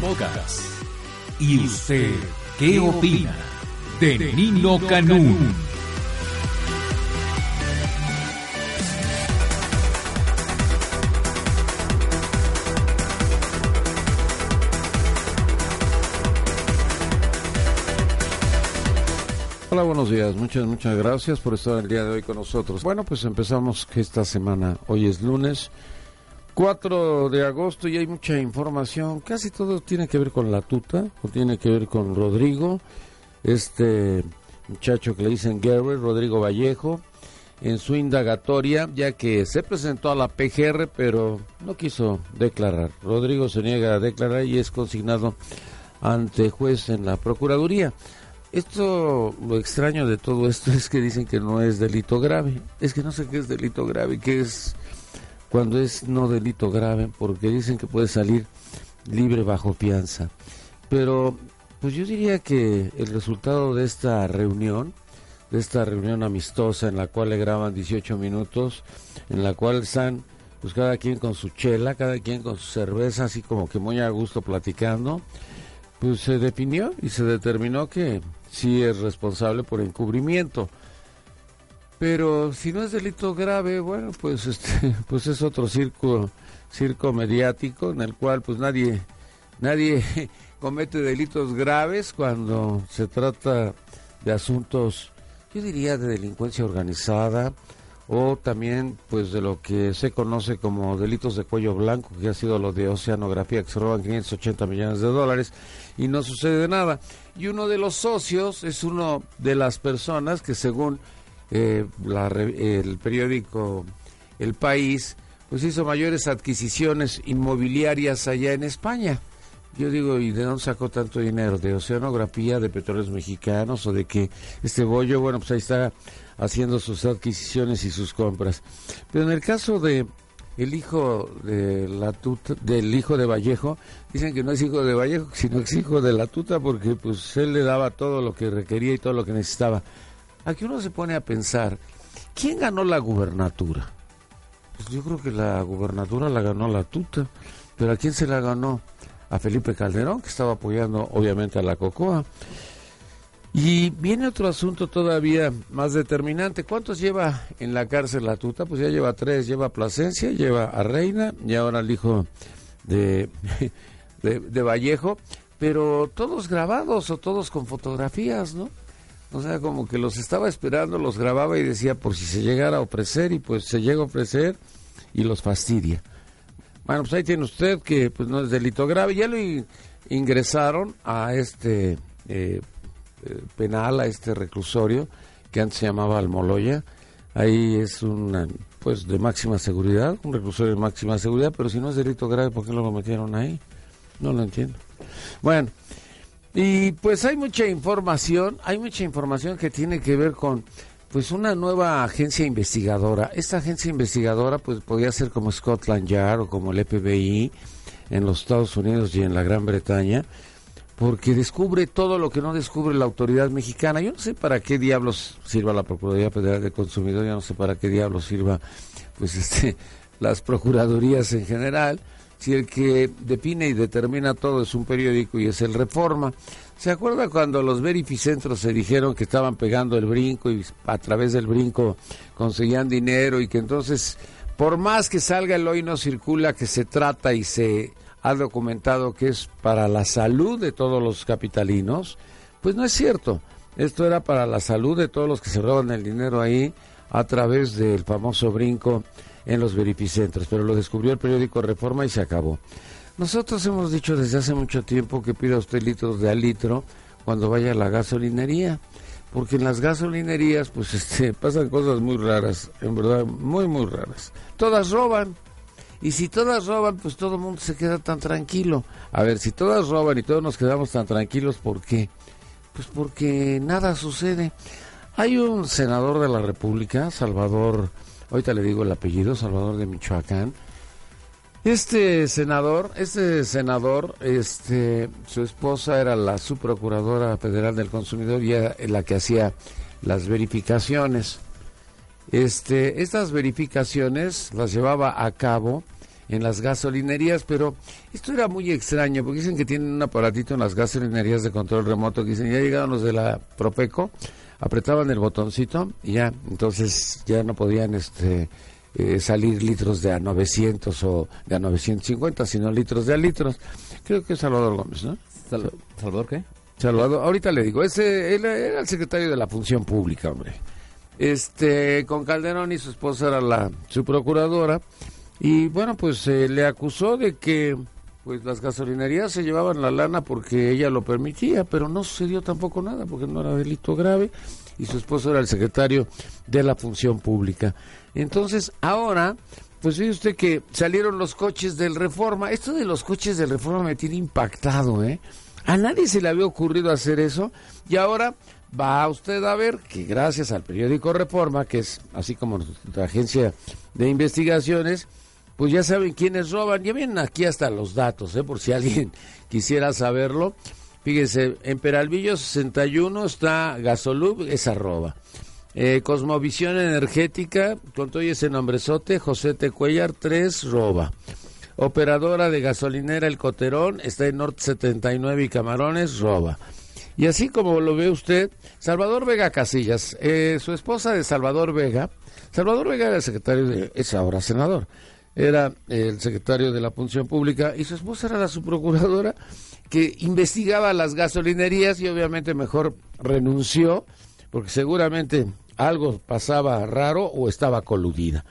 Podcast. ¿Y usted qué opina de Nino Canún? Hola, buenos días. Muchas, muchas gracias por estar el día de hoy con nosotros. Bueno, pues empezamos esta semana. Hoy es lunes 4 de agosto y hay mucha información. Casi todo tiene que ver con la tuta, o tiene que ver con Rodrigo, este muchacho que le dicen Gary, Rodrigo Vallejo, en su indagatoria, ya que se presentó a la PGR, pero no quiso declarar. Rodrigo se niega a declarar y es consignado ante juez en la Procuraduría. Esto, lo extraño de todo esto es que dicen que no es delito grave. Es que no sé qué es delito grave, qué es cuando es no delito grave, porque dicen que puede salir libre bajo fianza. Pero, pues yo diría que el resultado de esta reunión, de esta reunión amistosa en la cual le graban 18 minutos, en la cual están, pues cada quien con su chela, cada quien con su cerveza, así como que muy a gusto platicando, pues se definió y se determinó que sí es responsable por encubrimiento. Pero si no es delito grave, bueno, pues este, pues es otro circo, circo mediático en el cual pues nadie, nadie comete delitos graves cuando se trata de asuntos, yo diría, de delincuencia organizada o también pues de lo que se conoce como delitos de cuello blanco, que ha sido lo de oceanografía, que se roban 580 millones de dólares y no sucede nada. Y uno de los socios es uno de las personas que según eh, el periódico El País, pues hizo mayores adquisiciones inmobiliarias allá en España. Yo digo, ¿y de dónde sacó tanto dinero? ¿De oceanografía, de petróleos mexicanos o de que este bollo, bueno, pues ahí está haciendo sus adquisiciones y sus compras. Pero en el caso de el hijo de la tuta, del hijo de Vallejo, dicen que no es hijo de Vallejo, sino que es hijo de la tuta porque pues él le daba todo lo que requería y todo lo que necesitaba. Aquí uno se pone a pensar, ¿quién ganó la gubernatura? Pues yo creo que la gubernatura la ganó la tuta, pero ¿a quién se la ganó? A Felipe Calderón, que estaba apoyando obviamente a la Cocoa. Y viene otro asunto todavía más determinante. ¿Cuántos lleva en la cárcel la tuta? Pues ya lleva tres. Lleva a Plasencia, lleva a Reina y ahora el hijo de, de, de Vallejo. Pero todos grabados o todos con fotografías, ¿no? O sea, como que los estaba esperando, los grababa y decía por si se llegara a ofrecer y pues se llega a ofrecer y los fastidia. Bueno, pues ahí tiene usted que pues no es delito grave. Ya lo ingresaron a este eh, eh, penal, a este reclusorio que antes se llamaba Almoloya. Ahí es una pues de máxima seguridad, un reclusorio de máxima seguridad, pero si no es delito grave, ¿por qué lo metieron ahí? No lo entiendo. Bueno, y pues hay mucha información, hay mucha información que tiene que ver con pues una nueva agencia investigadora. Esta agencia investigadora pues podría ser como Scotland Yard o como el FBI en los Estados Unidos y en la Gran Bretaña, porque descubre todo lo que no descubre la autoridad mexicana. Yo no sé para qué diablos sirva la Procuraduría Federal de Consumidor, yo no sé para qué diablos sirva pues este las procuradurías en general si el que define y determina todo es un periódico y es el Reforma. ¿Se acuerda cuando los verificentros se dijeron que estaban pegando el brinco y a través del brinco conseguían dinero y que entonces, por más que salga el hoy no circula, que se trata y se ha documentado que es para la salud de todos los capitalinos? Pues no es cierto. Esto era para la salud de todos los que se roban el dinero ahí a través del famoso brinco en los verificentros, pero lo descubrió el periódico Reforma y se acabó. Nosotros hemos dicho desde hace mucho tiempo que pida usted litros de al litro cuando vaya a la gasolinería, porque en las gasolinerías pues este pasan cosas muy raras, en verdad muy muy raras. Todas roban Y si todas roban, pues todo el mundo se queda tan tranquilo. A ver, si todas roban y todos nos quedamos tan tranquilos, ¿por qué? Pues porque nada sucede. Hay un senador de la República, Salvador, ahorita le digo el apellido, Salvador de Michoacán. Este senador, este senador, este, su esposa era la subprocuradora federal del consumidor y era la que hacía las verificaciones. Este, estas verificaciones las llevaba a cabo en las gasolinerías, pero esto era muy extraño, porque dicen que tienen un aparatito en las gasolinerías de control remoto, que dicen, ya llegaron los de la Profeco, apretaban el botoncito y ya, entonces ya no podían este, eh, salir litros de a 900 o de a 950, sino litros de a litros. Creo que es Salvador Gómez, ¿no? ¿Salvador qué? Salvador, ahorita le digo, ese él era el secretario de la Función Pública, hombre. Este, con Calderón y su esposa era la su procuradora y bueno, pues eh, le acusó de que pues las gasolinerías se llevaban la lana porque ella lo permitía, pero no sucedió tampoco nada porque no era delito grave y su esposo era el secretario de la Función Pública. Entonces, ahora, pues ve usted que salieron los coches del Reforma. Esto de los coches del Reforma me tiene impactado, ¿eh? A nadie se le había ocurrido hacer eso y ahora va usted a ver que gracias al periódico Reforma, que es así como nuestra agencia de investigaciones, pues ya saben quiénes roban. Ya vienen aquí hasta los datos, ¿eh? por si alguien quisiera saberlo. Fíjense, en Peralvillo 61 está Gasolub, esa roba. Eh, Cosmovisión Energética, con todo ese nombrezote, José Tecuellar 3, roba. Operadora de gasolinera El Coterón, está en Norte 79 y Camarones, roba. Y así como lo ve usted, Salvador Vega Casillas, eh, su esposa de Salvador Vega, Salvador Vega era secretario de, es ahora senador, era el secretario de la Función Pública y su esposa era la subprocuradora que investigaba las gasolinerías y obviamente mejor renunció porque seguramente algo pasaba raro o estaba coludida.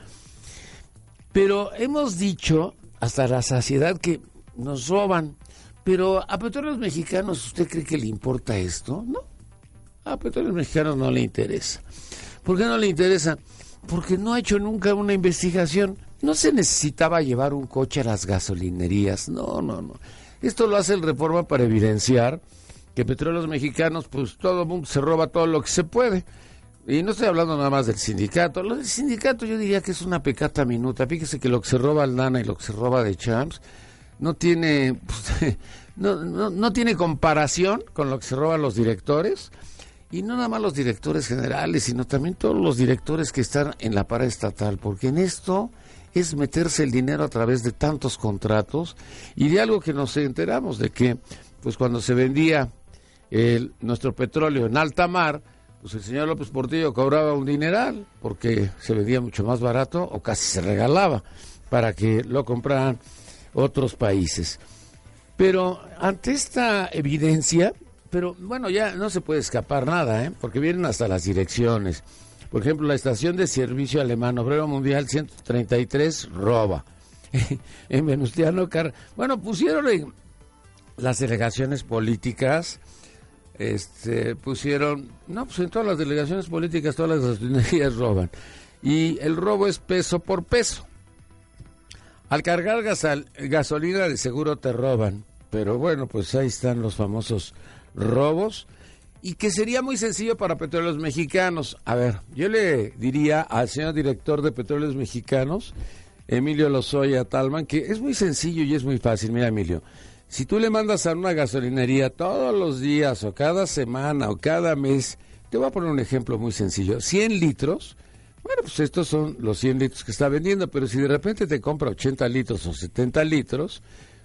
Pero hemos dicho hasta la saciedad que nos roban, pero a petróleos mexicanos ¿usted cree que le importa esto? No, a petróleos mexicanos no le interesa. ¿Por qué no le interesa? Porque no ha hecho nunca una investigación no se necesitaba llevar un coche a las gasolinerías, no, no, no. Esto lo hace el Reforma para evidenciar que petróleos mexicanos, pues todo el mundo se roba todo lo que se puede. Y no estoy hablando nada más del sindicato. Lo del sindicato yo diría que es una pecata minuta. Fíjese que lo que se roba al Nana y lo que se roba de Champs no tiene, pues, no, no, tiene comparación con lo que se roban los directores. Y no nada más los directores generales, sino también todos los directores que están en la paraestatal. Porque en esto es meterse el dinero a través de tantos contratos y de algo que nos enteramos de que pues cuando se vendía el, nuestro petróleo en alta mar, pues el señor López Portillo cobraba un dineral porque se vendía mucho más barato o casi se regalaba para que lo compraran otros países. Pero ante esta evidencia, pero bueno, ya no se puede escapar nada, ¿eh? porque vienen hasta las direcciones. Por ejemplo, la estación de servicio alemán, obrero mundial 133, roba. en Venustiano Car... Bueno, pusieron las delegaciones políticas, este, pusieron, no, pues en todas las delegaciones políticas, todas las gasolinerías roban. Y el robo es peso por peso. Al cargar gasolina de seguro te roban. Pero bueno, pues ahí están los famosos robos y que sería muy sencillo para petróleos mexicanos. A ver, yo le diría al señor director de petróleos mexicanos, Emilio Lozoya Talman, que es muy sencillo y es muy fácil. Mira, Emilio, si tú le mandas a una gasolinería todos los días o cada semana o cada mes, te voy a poner un ejemplo muy sencillo, 100 litros, bueno, pues estos son los 100 litros que está vendiendo, pero si de repente te compra 80 litros o 70 litros,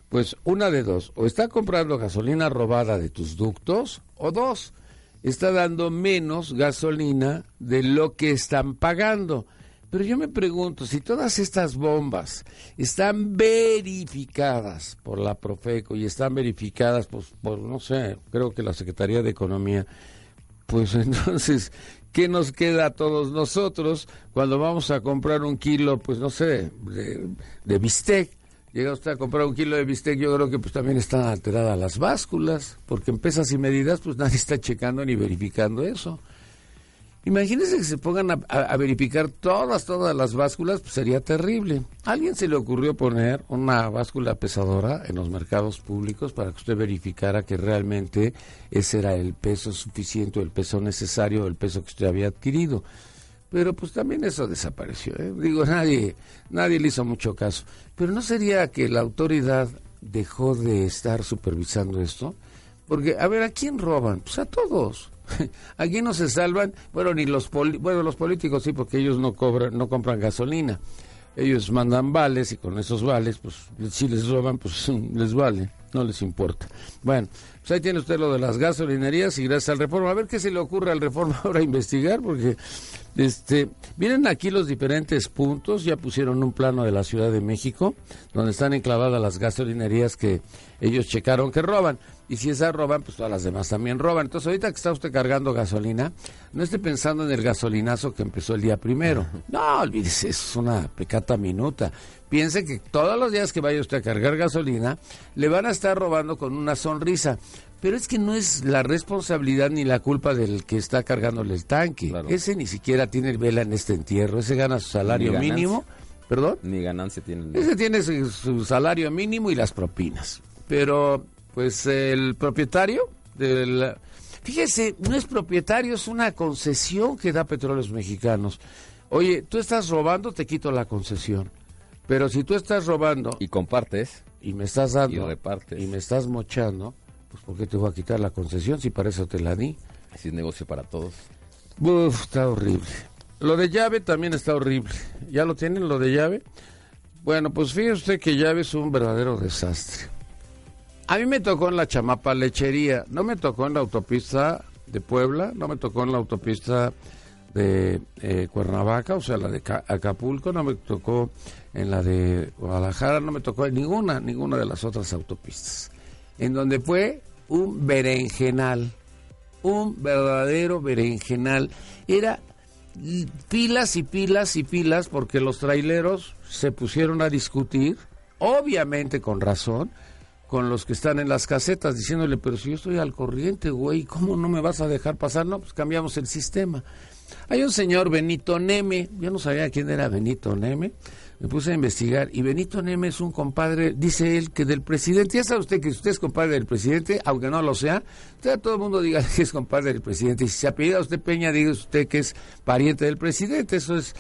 pues una de dos, o está comprando gasolina robada de tus ductos, o dos, está dando menos gasolina de lo que están pagando. Pero yo me pregunto, si todas estas bombas están verificadas por la Profeco y están verificadas pues, por, no sé, creo que la Secretaría de Economía, pues entonces, ¿qué nos queda a todos nosotros cuando vamos a comprar un kilo, pues no sé, de, de bistec? Llega usted a comprar un kilo de bistec, yo creo que pues también están alteradas las básculas, porque en pesas y medidas pues nadie está checando ni verificando eso. Imagínense que se pongan a, verificar todas, todas las básculas, pues sería terrible. ¿A alguien se le ocurrió poner una báscula pesadora en los mercados públicos para que usted verificara que realmente ese era el peso suficiente, el peso necesario, el peso que usted había adquirido. Pero pues también eso desapareció. ¿eh? Digo, nadie, nadie le hizo mucho caso. Pero ¿no sería que la autoridad dejó de estar supervisando esto? Porque, a ver, ¿a quién roban? Pues a todos. Aquí no se salvan, bueno, ni los bueno, los políticos sí, porque ellos no cobran, no compran gasolina. Ellos mandan vales y con esos vales, pues si les roban, pues les vale, no les importa. Bueno, pues ahí tiene usted lo de las gasolinerías y gracias al Reforma. A ver qué se le ocurre al Reforma ahora investigar, porque este, vienen aquí los diferentes puntos, ya pusieron un plano de la Ciudad de México, donde están enclavadas las gasolinerías que ellos checaron que roban. Y si esas roban, pues todas las demás también roban. Entonces, ahorita que está usted cargando gasolina, no esté pensando en el gasolinazo que empezó el día primero. No, olvídese, es una pecata minuta. Piense que todos los días que vaya usted a cargar gasolina, le van a estar robando con una sonrisa. Pero es que no es la responsabilidad ni la culpa del que está cargándole el tanque. Ese ni siquiera tiene vela en este entierro. Ese gana su salario mínimo. ¿Perdón? Ni ganancia tiene. Ese tiene su salario mínimo y las propinas. Pero pues el propietario del... Fíjese, no es propietario, es una concesión que da Petróleos Mexicanos. Oye, tú estás robando, te quito la concesión. Pero si tú estás robando... Y compartes. Y me estás dando... Y repartes. Y me estás mochando, pues ¿por qué te voy a quitar la concesión si para eso te la di? Así es negocio para todos. Uf, está horrible. Lo de llave también está horrible. ¿Ya lo tienen, lo de llave? Bueno, pues fíjese usted que llave es un verdadero desastre. A mí me tocó en la Chamapa Lechería, no me tocó en la autopista de Puebla, no me tocó en la autopista de eh, Cuernavaca, o sea, la de Acapulco, no me tocó en la de Guadalajara, no me tocó en ninguna, ninguna de las otras autopistas. En donde fue un berenjenal, un verdadero berenjenal. Era pilas y pilas y pilas porque los traileros se pusieron a discutir, obviamente con razón, con los que están en las casetas diciéndole, pero si yo estoy al corriente, güey, ¿cómo no me vas a dejar pasar? No, pues cambiamos el sistema. Hay un señor Benito Neme, yo no sabía quién era Benito Neme, me puse a investigar y Benito Neme es un compadre, dice él, que del presidente, ya sabe usted que usted es compadre del presidente, aunque no lo sea, usted todo el mundo diga que es compadre del presidente, y si se apellida usted Peña, diga usted que es pariente del presidente, eso es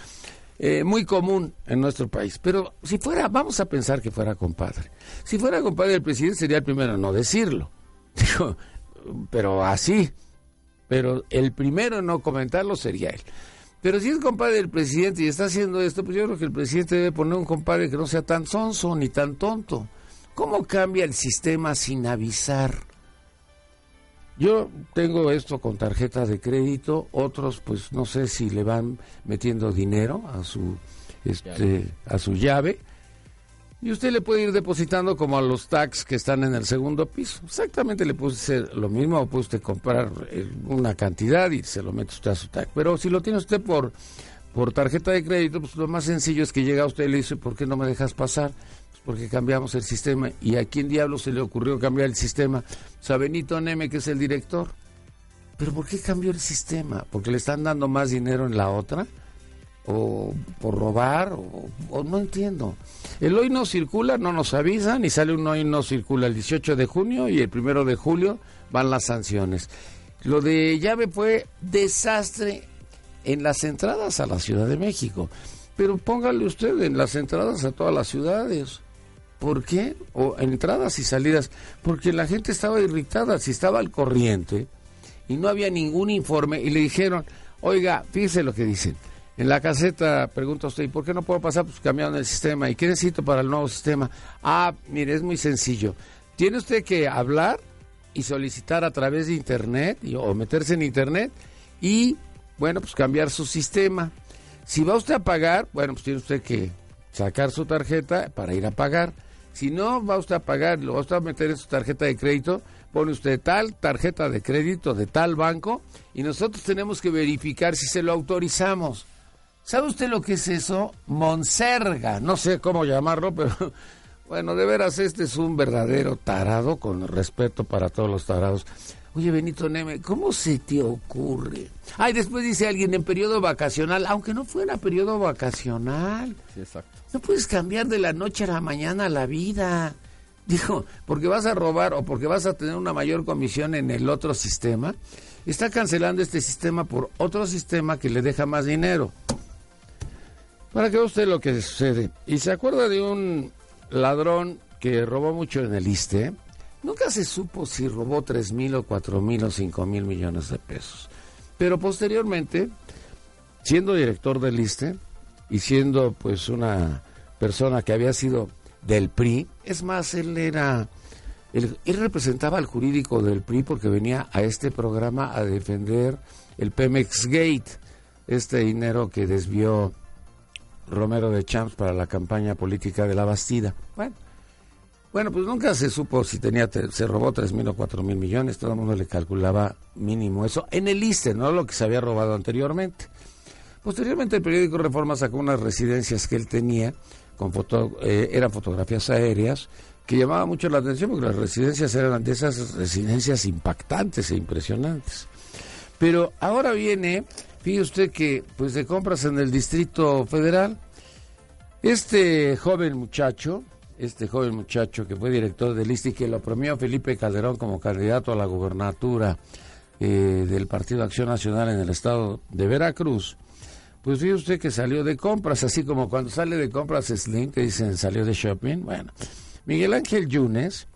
eh, muy común en nuestro país. Pero si fuera, vamos a pensar que fuera compadre. Si fuera compadre del presidente sería el primero en no decirlo. Digo, pero así. Pero el primero en no comentarlo sería él. Pero si es compadre del presidente y está haciendo esto, pues yo creo que el presidente debe poner un compadre que no sea tan sonso ni tan tonto. ¿Cómo cambia el sistema sin avisar? Yo tengo esto con tarjeta de crédito, otros pues no sé si le van metiendo dinero a su este a su llave y usted le puede ir depositando como a los tax que están en el segundo piso. Exactamente le puede ser lo mismo o puede usted comprar eh, una cantidad y se lo mete usted a su tax. Pero si lo tiene usted por por tarjeta de crédito, pues lo más sencillo es que llega usted y le dice, ¿por qué no me dejas pasar? Porque cambiamos el sistema. ¿Y a quién diablo se le ocurrió cambiar el sistema? O sea, Benito Neme, que es el director. ¿Pero por qué cambió el sistema? ¿Porque le están dando más dinero en la otra? ¿O por robar? O, no entiendo. El hoy no circula, no nos avisan y sale un hoy no circula el 18 de junio y el primero de julio van las sanciones. Lo de llave fue desastre en las entradas a la Ciudad de México. Pero póngale usted en las entradas a todas las ciudades. ¿Por qué? O entradas y salidas. Porque la gente estaba irritada, si estaba al corriente y no había ningún informe y le dijeron, oiga, fíjese lo que dicen. En la caseta pregunta usted, ¿y por qué no puedo pasar? Pues cambiaron el sistema. ¿Y qué necesito para el nuevo sistema? Ah, mire, es muy sencillo. Tiene usted que hablar y solicitar a través de Internet o meterse en Internet y, bueno, pues cambiar su sistema. Si va usted a pagar, bueno, pues tiene usted que sacar su tarjeta para ir a pagar. Si no va usted a pagar, lo va usted a meter en su tarjeta de crédito, pone usted tal tarjeta de crédito de tal banco y nosotros tenemos que verificar si se lo autorizamos. ¿Sabe usted lo que es eso? Monserga, no sé cómo llamarlo, pero bueno, de veras este es un verdadero tarado, con respeto para todos los tarados. Oye, Benito Neme, ¿cómo se te ocurre? Ay, después dice alguien en periodo vacacional, aunque no fuera periodo vacacional. Sí, exacto. No puedes cambiar de la noche a la mañana la vida. Dijo, porque vas a robar o porque vas a tener una mayor comisión en el otro sistema, está cancelando este sistema por otro sistema que le deja más dinero. Para que vea usted lo que sucede. Y se acuerda de un ladrón que robó mucho en el ISTE. Nunca se supo si robó tres mil o cuatro mil o cinco mil millones de pesos. Pero posteriormente, siendo director del ISTE y siendo pues una persona que había sido del PRI, es más, él era, él, representaba al jurídico del PRI porque venía a este programa a defender el Pemex Gate, este dinero que desvió Romero de Champs para la campaña política de la Bastida. Bueno, bueno, pues nunca se supo si tenía, se robó tres mil o cuatro mil millones, todo el mundo le calculaba mínimo eso en el ISTE, no lo que se había robado anteriormente. Posteriormente el periódico Reforma sacó unas residencias que él tenía, con foto, eh, eran fotografías aéreas, que llamaba mucho la atención porque las residencias eran de esas residencias impactantes e impresionantes. Pero ahora viene, fíjese usted que pues de compras en el Distrito Federal, este joven muchacho, este joven muchacho que fue director del ISTI, que lo premió Felipe Calderón como candidato a la gubernatura eh, del Partido Acción Nacional en el estado de Veracruz, pues fíjese usted que salió de compras, así como cuando sale de compras Slim, que dicen salió de shopping. Bueno, Miguel Ángel Yunes,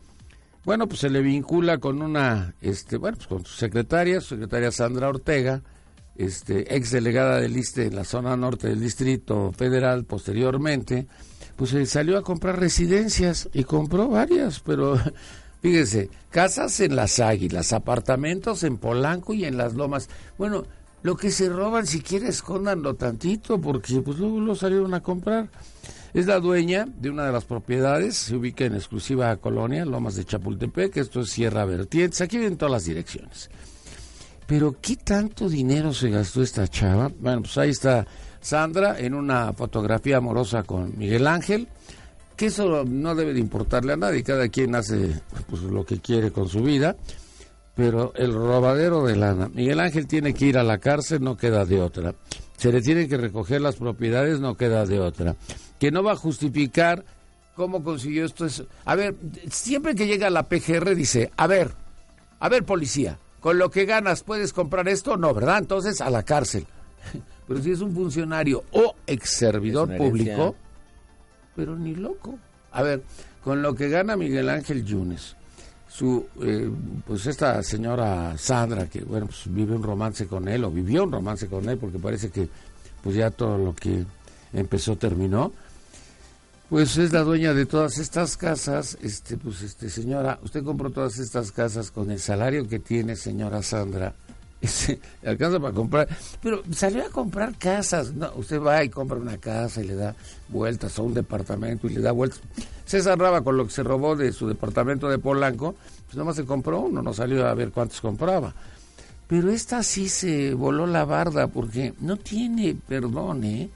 bueno, pues se le vincula con una, este, bueno, pues con su secretaria, su secretaria Sandra Ortega, este, ex delegada del ISTE en la zona norte del Distrito Federal posteriormente, pues se salió a comprar residencias y compró varias, pero fíjese, casas en las Águilas, apartamentos en Polanco y en las Lomas. Bueno, lo que se roban, si quiere, escóndanlo tantito, porque pues luego lo salieron a comprar. Es la dueña de una de las propiedades, se ubica en exclusiva colonia, Lomas de Chapultepec, esto es Sierra Vertientes, aquí vienen todas las direcciones. Pero ¿qué tanto dinero se gastó esta chava? Bueno, pues ahí está Sandra en una fotografía amorosa con Miguel Ángel, que eso no debe de importarle a nadie, cada quien hace pues, lo que quiere con su vida, pero el robadero de lana, Miguel Ángel tiene que ir a la cárcel, no queda de otra. Se le tienen que recoger las propiedades, no queda de otra. Que no va a justificar cómo consiguió esto. Es... A ver, siempre que llega la PGR dice, a ver, a ver policía, con lo que ganas puedes comprar esto, no, ¿verdad? Entonces a la cárcel. Pero si es un funcionario o ex servidor público, pero ni loco. A ver, con lo que gana Miguel Ángel Yunes, su, eh, pues esta señora Sandra, que bueno, pues vive un romance con él, o vivió un romance con él, porque parece que pues ya todo lo que empezó terminó, pues es la dueña de todas estas casas, este, pues este señora, usted compró todas estas casas con el salario que tiene señora Sandra, ese, alcanza para comprar, pero salió a comprar casas, no, usted va y compra una casa y le da vueltas a un departamento y le da vueltas. César Raba con lo que se robó de su departamento de Polanco, pues nomás se compró uno, no salió a ver cuántos compraba. Pero esta sí se voló la barda porque no tiene perdón, ¿eh?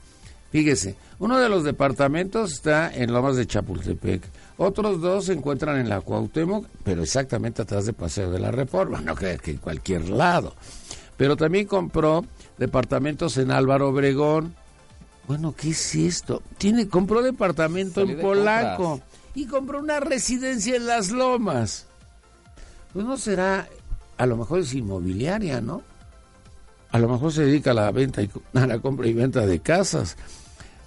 Fíjese, uno de los departamentos está en Lomas de Chapultepec, otros dos se encuentran en la Cuauhtémoc, pero exactamente atrás de Paseo de la Reforma, no creo que en cualquier lado. Pero también compró departamentos en Álvaro Obregón. Bueno, ¿qué es esto? Tiene compró departamento en de Polanco compras. y compró una residencia en Las Lomas. Pues no será, a lo mejor es inmobiliaria, ¿no? A lo mejor se dedica a la venta y a la compra y venta de casas.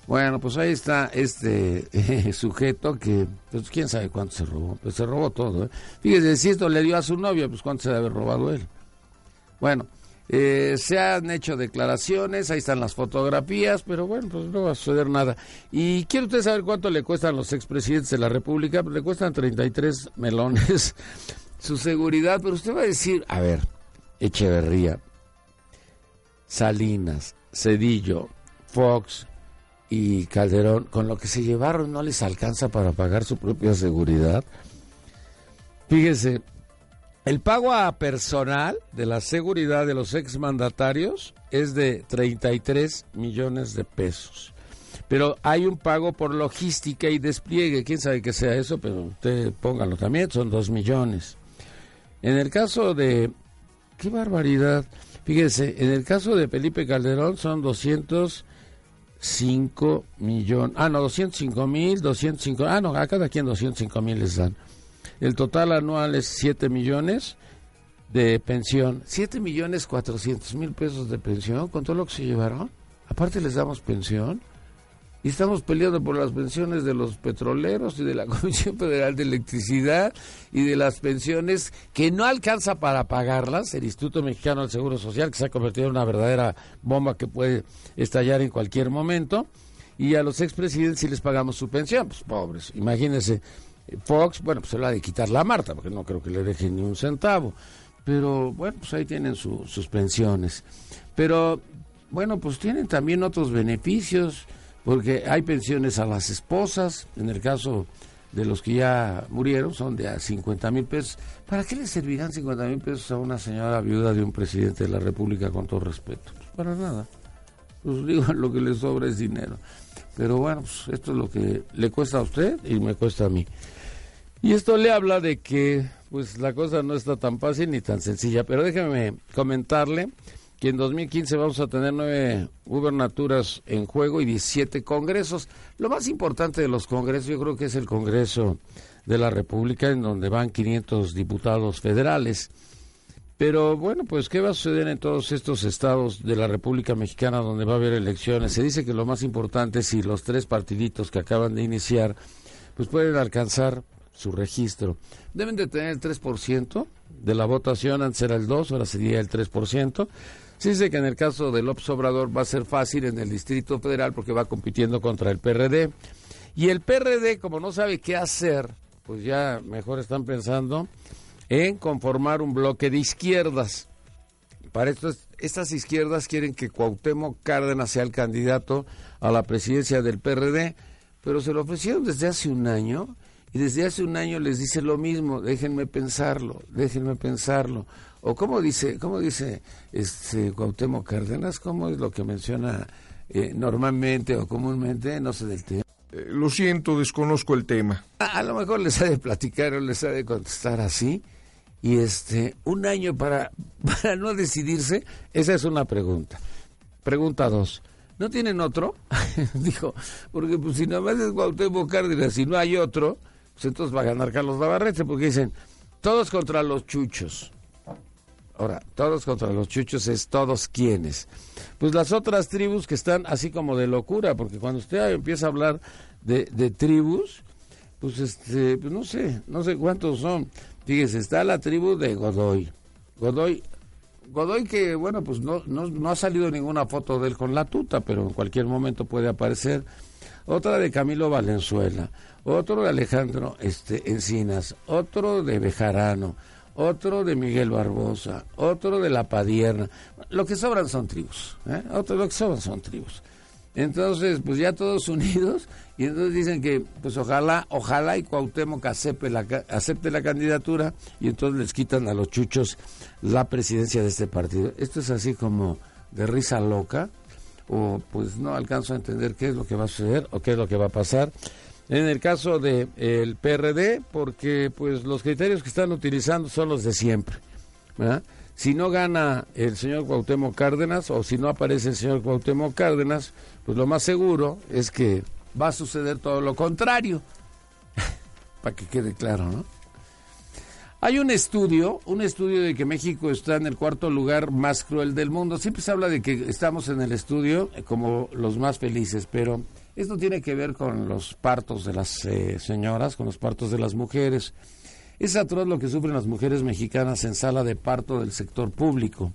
Bueno, pues ahí está este eh, sujeto que, pues quién sabe cuánto se robó. Pues se robó todo. ¿eh? Fíjese, si esto le dio a su novia, pues cuánto se debe haber robado él. Bueno, eh, se han hecho declaraciones, ahí están las fotografías, pero bueno, pues no va a suceder nada. Y quiere usted saber cuánto le cuestan los expresidentes de la República, pues le cuestan 33 melones su seguridad, pero usted va a decir, a ver, Echeverría, Salinas, Cedillo, Fox y Calderón, con lo que se llevaron no les alcanza para pagar su propia seguridad. Fíjese, el pago a personal de la seguridad de los exmandatarios es de 33 millones de pesos. Pero hay un pago por logística y despliegue, quién sabe qué sea eso, pero usted póngalo también, son 2 millones. En el caso de qué barbaridad. Fíjense, en el caso de Felipe Calderón son 205 millones. Ah, no, 205 mil, 205. Ah, no, a cada quien 205 mil les dan. El total anual es 7 millones de pensión. 7 millones 400 mil pesos de pensión con todo lo que se llevaron. Aparte les damos pensión. Y estamos peleando por las pensiones de los petroleros y de la Comisión Federal de Electricidad y de las pensiones que no alcanza para pagarlas. El Instituto Mexicano del Seguro Social, que se ha convertido en una verdadera bomba que puede estallar en cualquier momento. Y a los expresidentes si les pagamos su pensión, pues pobres. Imagínense, Fox, bueno, pues se la ha de quitar la Marta, porque no creo que le dejen ni un centavo. Pero bueno, pues ahí tienen sus pensiones. Pero bueno, pues tienen también otros beneficios porque hay pensiones a las esposas, en el caso de los que ya murieron, son de a 50 mil pesos. ¿Para qué le servirán 50 mil pesos a una señora viuda de un presidente de la República con todo respeto? Pues para nada. Pues digo, lo que le sobra es dinero. Pero bueno, pues esto es lo que le cuesta a usted y me cuesta a mí. Y esto le habla de que pues la cosa no está tan fácil ni tan sencilla. Pero déjeme comentarle que en 2015 vamos a tener nueve gubernaturas en juego y 17 congresos. Lo más importante de los congresos yo creo que es el Congreso de la República, en donde van 500 diputados federales. Pero bueno, pues ¿qué va a suceder en todos estos estados de la República Mexicana donde va a haber elecciones? Se dice que lo más importante es si los tres partiditos que acaban de iniciar, pues pueden alcanzar su registro. Deben de tener el 3% de la votación, antes era el 2, ahora sería el 3%. Se dice que en el caso de López Obrador va a ser fácil en el Distrito Federal porque va compitiendo contra el PRD. Y el PRD, como no sabe qué hacer, pues ya mejor están pensando en conformar un bloque de izquierdas. Para esto, estas izquierdas quieren que Cuauhtémoc Cárdenas sea el candidato a la presidencia del PRD, pero se lo ofrecieron desde hace un año y desde hace un año les dice lo mismo, déjenme pensarlo, déjenme pensarlo. O como dice, cómo dice este Cuauhtémoc Cárdenas, cómo es lo que menciona eh, normalmente o comúnmente, no sé del tema. Eh, lo siento, desconozco el tema. A, lo mejor les ha de platicar o les ha de contestar así. Y este, un año para, para no decidirse, esa es una pregunta. Pregunta dos. ¿No tienen otro? Dijo, porque pues si nada más es Cuauhtémoc Cárdenas y no hay otro, pues entonces va a ganar Carlos Navarrete, porque dicen, todos contra los chuchos. Ahora, todos contra los chuchos es todos quienes. Pues las otras tribus que están así como de locura, porque cuando usted empieza a hablar de, tribus, pues este, pues no sé, no sé cuántos son. Fíjese, está la tribu de Godoy. Godoy, Godoy que, bueno, pues no, no, no ha salido ninguna foto de él con la tuta, pero en cualquier momento puede aparecer. Otra de Camilo Valenzuela, otro de Alejandro este, Encinas, otro de Bejarano otro de Miguel Barbosa, otro de La Padierna. Lo que sobran son tribus, ¿eh? Otro, lo que sobran son tribus. Entonces, pues ya todos unidos, y entonces dicen que, pues ojalá, ojalá y Cuauhtémoc acepte la, acepte la candidatura, y entonces les quitan a los chuchos la presidencia de este partido. Esto es así como de risa loca, o pues no alcanzo a entender qué es lo que va a suceder o qué es lo que va a pasar en el caso del el PRD, porque pues los criterios que están utilizando son los de siempre. Si no gana el señor Cuauhtémoc Cárdenas o si no aparece el señor Cuauhtémoc Cárdenas, pues lo más seguro es que va a suceder todo lo contrario. Para que quede claro, ¿no? Hay un estudio, un estudio de que México está en el cuarto lugar más cruel del mundo. Siempre se habla de que estamos en el estudio como los más felices, pero esto tiene que ver con los partos de las eh, señoras, con los partos de las mujeres. Es atroz lo que sufren las mujeres mexicanas en sala de parto del sector público.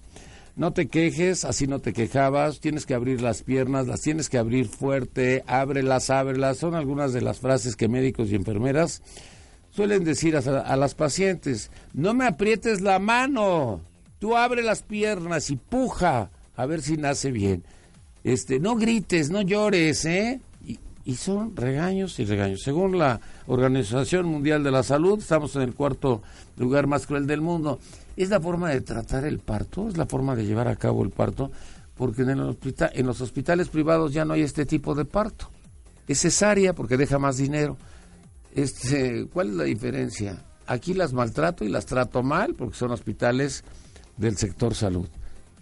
No te quejes, así no te quejabas, tienes que abrir las piernas, las tienes que abrir fuerte, ábrelas, ábrelas. Son algunas de las frases que médicos y enfermeras suelen decir a, las pacientes. No me aprietes la mano, tú abre las piernas y puja a ver si nace bien. Este, no grites, no llores, ¿eh? y son regaños y regaños. Según la Organización Mundial de la Salud, estamos en el cuarto lugar más cruel del mundo. Es la forma de tratar el parto, es la forma de llevar a cabo el parto, porque en, el hospital, en los hospitales privados ya no hay este tipo de parto. Es cesárea porque deja más dinero. Este, ¿Cuál es la diferencia? Aquí las maltrato y las trato mal porque son hospitales del sector salud.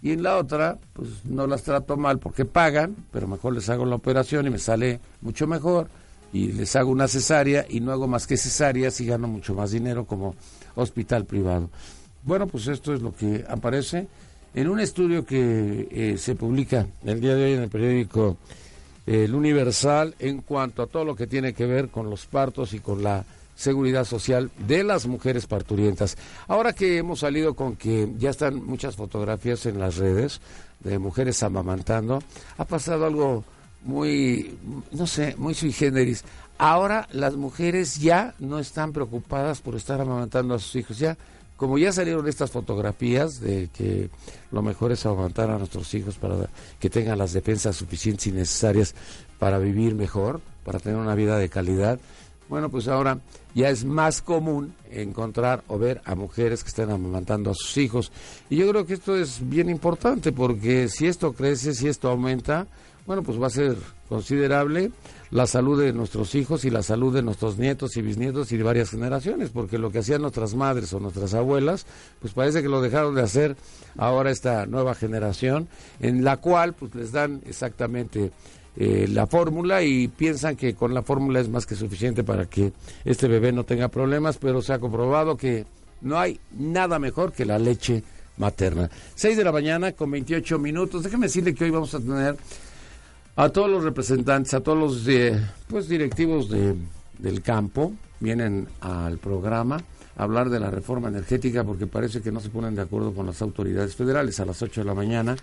Y en la otra, pues no las trato mal porque pagan, pero mejor les hago la operación y me sale mucho mejor. Y les hago una cesárea y no hago más que cesáreas y gano mucho más dinero como hospital privado. Bueno, pues esto es lo que aparece en un estudio que eh, se publica el día de hoy en el periódico El Universal en cuanto a todo lo que tiene que ver con los partos y con la seguridad social de las mujeres parturientas. Ahora que hemos salido con que ya están muchas fotografías en las redes de mujeres amamantando, ha pasado algo muy, no sé, muy sui generis. Ahora las mujeres ya no están preocupadas por estar amamantando a sus hijos, ya como ya salieron estas fotografías de que lo mejor es amamantar a nuestros hijos para que tengan las defensas suficientes y necesarias para vivir mejor, para tener una vida de calidad, bueno, pues ahora ya es más común encontrar o ver a mujeres que estén amamantando a sus hijos. Y yo creo que esto es bien importante porque si esto crece, si esto aumenta, bueno, pues va a ser considerable la salud de nuestros hijos y la salud de nuestros nietos y bisnietos y de varias generaciones, porque lo que hacían nuestras madres o nuestras abuelas, pues parece que lo dejaron de hacer ahora esta nueva generación, en la cual pues les dan exactamente eh, la fórmula y piensan que con la fórmula es más que suficiente para que este bebé no tenga problemas, pero se ha comprobado que no hay nada mejor que la leche materna. 6 de la mañana con 28 minutos. Déjeme decirle que hoy vamos a tener a todos los representantes, a todos los eh, pues directivos de, del campo, vienen al programa a hablar de la reforma energética porque parece que no se ponen de acuerdo con las autoridades federales. A las 8 de la mañana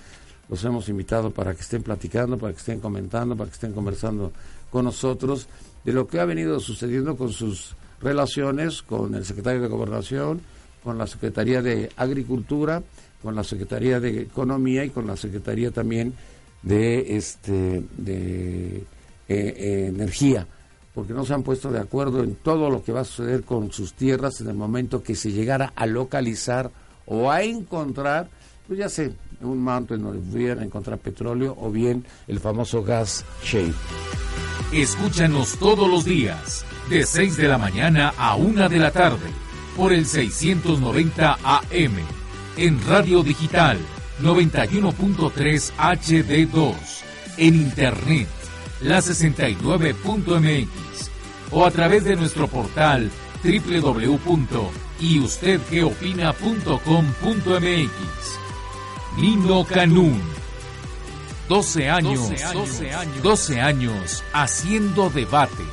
los hemos invitado para que estén platicando, para que estén comentando, para que estén conversando con nosotros de lo que ha venido sucediendo con sus relaciones con el secretario de Gobernación, con la Secretaría de Agricultura, con la Secretaría de Economía y con la Secretaría también de este de eh, eh, energía, porque no se han puesto de acuerdo en todo lo que va a suceder con sus tierras en el momento que se llegara a localizar o a encontrar, pues ya sé, un manto en donde pudieran encontrar petróleo o bien el famoso gas shale. Escúchanos todos los días, de 6 de la mañana a 1 de la tarde, por el 690 AM, en Radio Digital 91.3 HD2, en Internet, la 69.mx, o a través de nuestro portal www.yustedgeopina.com.mx. Nino Canún. 12 años, 12 años, 12 años haciendo debate